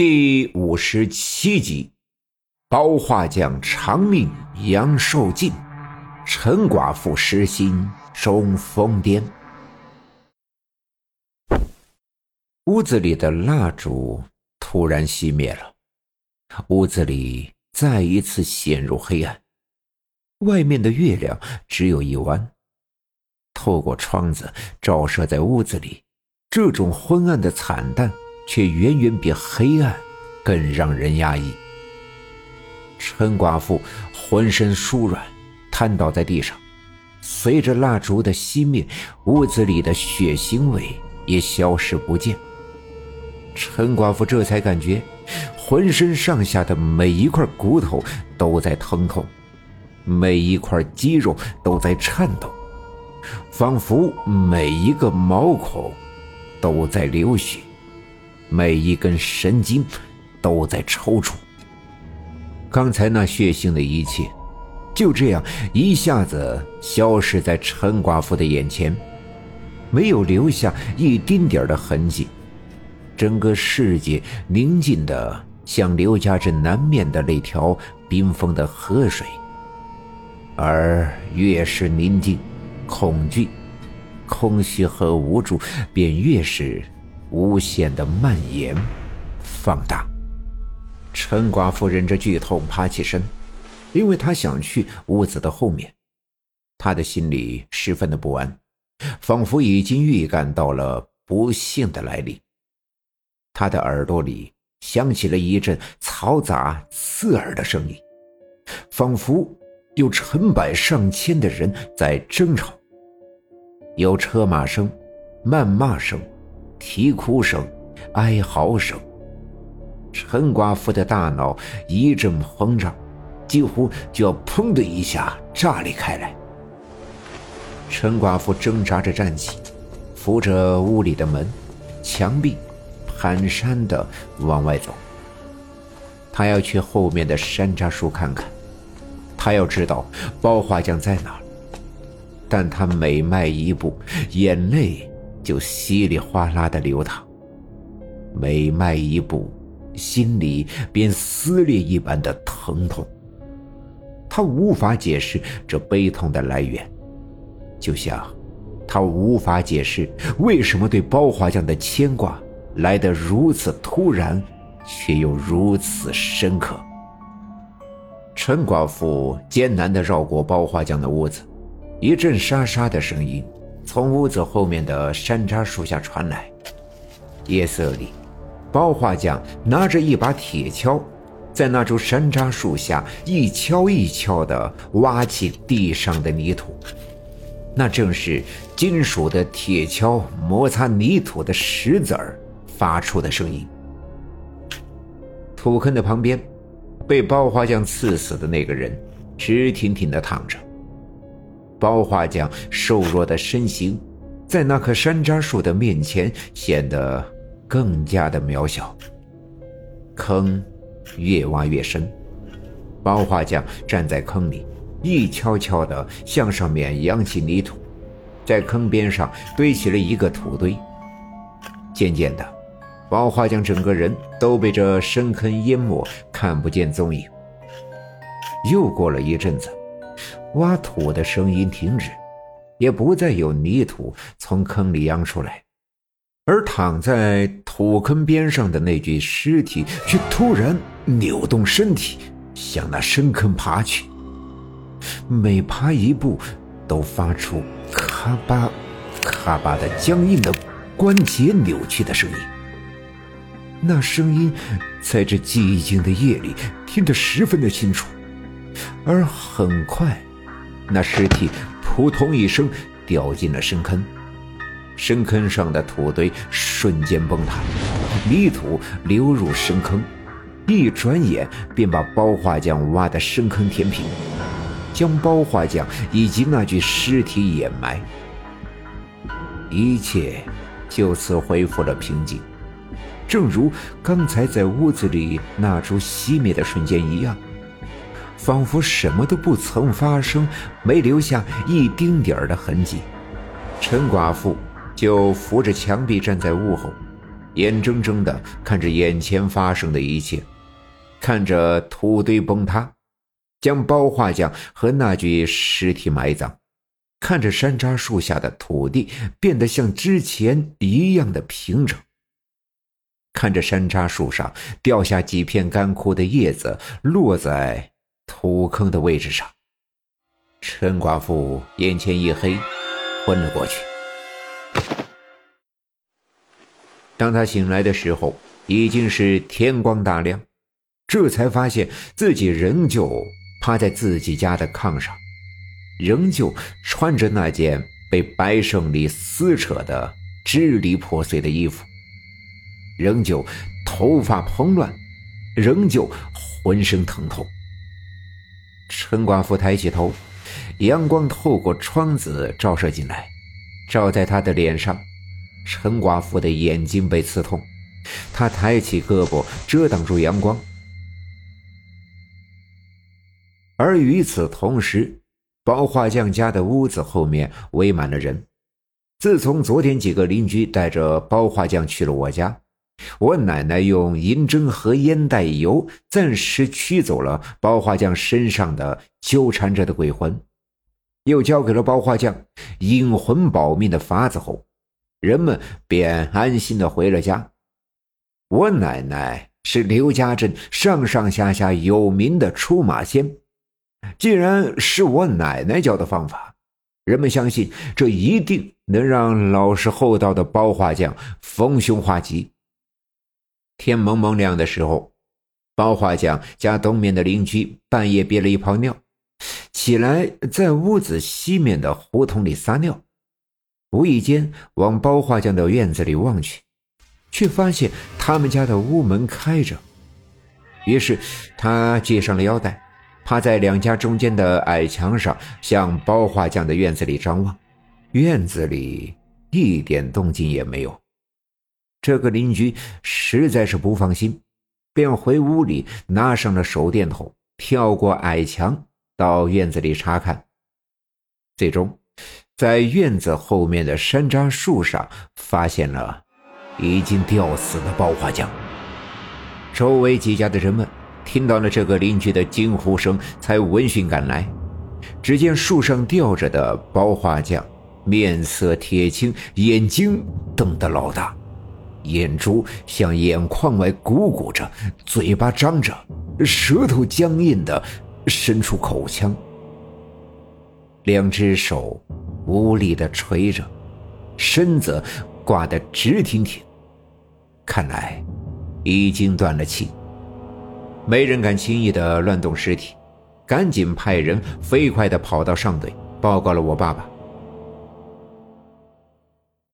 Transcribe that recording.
第五十七集，包画匠长命杨寿尽，陈寡妇失心终疯癫。屋子里的蜡烛突然熄灭了，屋子里再一次陷入黑暗。外面的月亮只有一弯，透过窗子照射在屋子里，这种昏暗的惨淡。却远远比黑暗更让人压抑。陈寡妇浑身酥软，瘫倒在地上。随着蜡烛的熄灭，屋子里的血腥味也消失不见。陈寡妇这才感觉，浑身上下的每一块骨头都在疼痛，每一块肌肉都在颤抖，仿佛每一个毛孔都在流血。每一根神经都在抽搐。刚才那血腥的一切，就这样一下子消失在陈寡妇的眼前，没有留下一丁点的痕迹。整个世界宁静的像刘家镇南面的那条冰封的河水，而越是宁静，恐惧、空虚和无助便越是。无限的蔓延，放大。陈寡妇忍着剧痛爬起身，因为她想去屋子的后面。她的心里十分的不安，仿佛已经预感到了不幸的来临。她的耳朵里响起了一阵嘈杂刺耳的声音，仿佛有成百上千的人在争吵，有车马声、谩骂声。啼哭声，哀嚎声。陈寡妇的大脑一阵膨胀，几乎就要砰的一下炸裂开来。陈寡妇挣扎着站起，扶着屋里的门、墙壁，蹒跚的往外走。他要去后面的山楂树看看，他要知道包画匠在哪。但他每迈一步，眼泪。就稀里哗啦的流淌，每迈一步，心里便撕裂一般的疼痛。他无法解释这悲痛的来源，就像他无法解释为什么对包华匠的牵挂来得如此突然，却又如此深刻。陈寡妇艰难地绕过包华匠的屋子，一阵沙沙的声音。从屋子后面的山楂树下传来。夜色里，包画匠拿着一把铁锹，在那株山楂树下一锹一锹地挖起地上的泥土。那正是金属的铁锹摩擦泥土的石子儿发出的声音。土坑的旁边，被包画匠刺死的那个人直挺挺地躺着。包画匠瘦弱的身形，在那棵山楂树的面前显得更加的渺小。坑越挖越深，包画匠站在坑里，一悄悄地向上面扬起泥土，在坑边上堆起了一个土堆。渐渐的，包画匠整个人都被这深坑淹没，看不见踪影。又过了一阵子。挖土的声音停止，也不再有泥土从坑里扬出来，而躺在土坑边上的那具尸体却突然扭动身体，向那深坑爬去。每爬一步，都发出咔吧、咔吧的僵硬的关节扭曲的声音。那声音在这寂静的夜里听得十分的清楚，而很快。那尸体扑通一声掉进了深坑，深坑上的土堆瞬间崩塌，泥土流入深坑，一转眼便把包画匠挖的深坑填平，将包画匠以及那具尸体掩埋。一切就此恢复了平静，正如刚才在屋子里那株熄灭的瞬间一样。仿佛什么都不曾发生，没留下一丁点儿的痕迹。陈寡妇就扶着墙壁站在屋后，眼睁睁地看着眼前发生的一切，看着土堆崩塌，将包画匠和那具尸体埋葬，看着山楂树下的土地变得像之前一样的平整，看着山楂树上掉下几片干枯的叶子落在土坑的位置上，陈寡妇眼前一黑，昏了过去。当他醒来的时候，已经是天光大亮，这才发现自己仍旧趴在自己家的炕上，仍旧穿着那件被白胜利撕扯的支离破碎的衣服，仍旧头发蓬乱，仍旧浑身疼痛。陈寡妇抬起头，阳光透过窗子照射进来，照在她的脸上。陈寡妇的眼睛被刺痛，她抬起胳膊遮挡住阳光。而与此同时，包画匠家的屋子后面围满了人。自从昨天几个邻居带着包画匠去了我家，我奶奶用银针和烟袋油暂时驱走了包画匠身上的纠缠着的鬼魂，又交给了包画匠引魂保命的法子后。人们便安心的回了家。我奶奶是刘家镇上上下下有名的出马仙，既然是我奶奶教的方法，人们相信这一定能让老实厚道的包画匠逢凶化吉。天蒙蒙亮的时候，包画匠家东面的邻居半夜憋了一泡尿，起来在屋子西面的胡同里撒尿。无意间往包画匠的院子里望去，却发现他们家的屋门开着。于是他系上了腰带，趴在两家中间的矮墙上，向包画匠的院子里张望。院子里一点动静也没有。这个邻居实在是不放心，便回屋里拿上了手电筒，跳过矮墙到院子里查看。最终。在院子后面的山楂树上，发现了已经吊死的包花匠。周围几家的人们听到了这个邻居的惊呼声，才闻讯赶来。只见树上吊着的包画匠，面色铁青，眼睛瞪得老大，眼珠向眼眶外鼓鼓着，嘴巴张着，舌头僵硬的伸出口腔，两只手。无力的垂着，身子挂得直挺挺，看来已经断了气。没人敢轻易的乱动尸体，赶紧派人飞快的跑到上队，报告了我爸爸。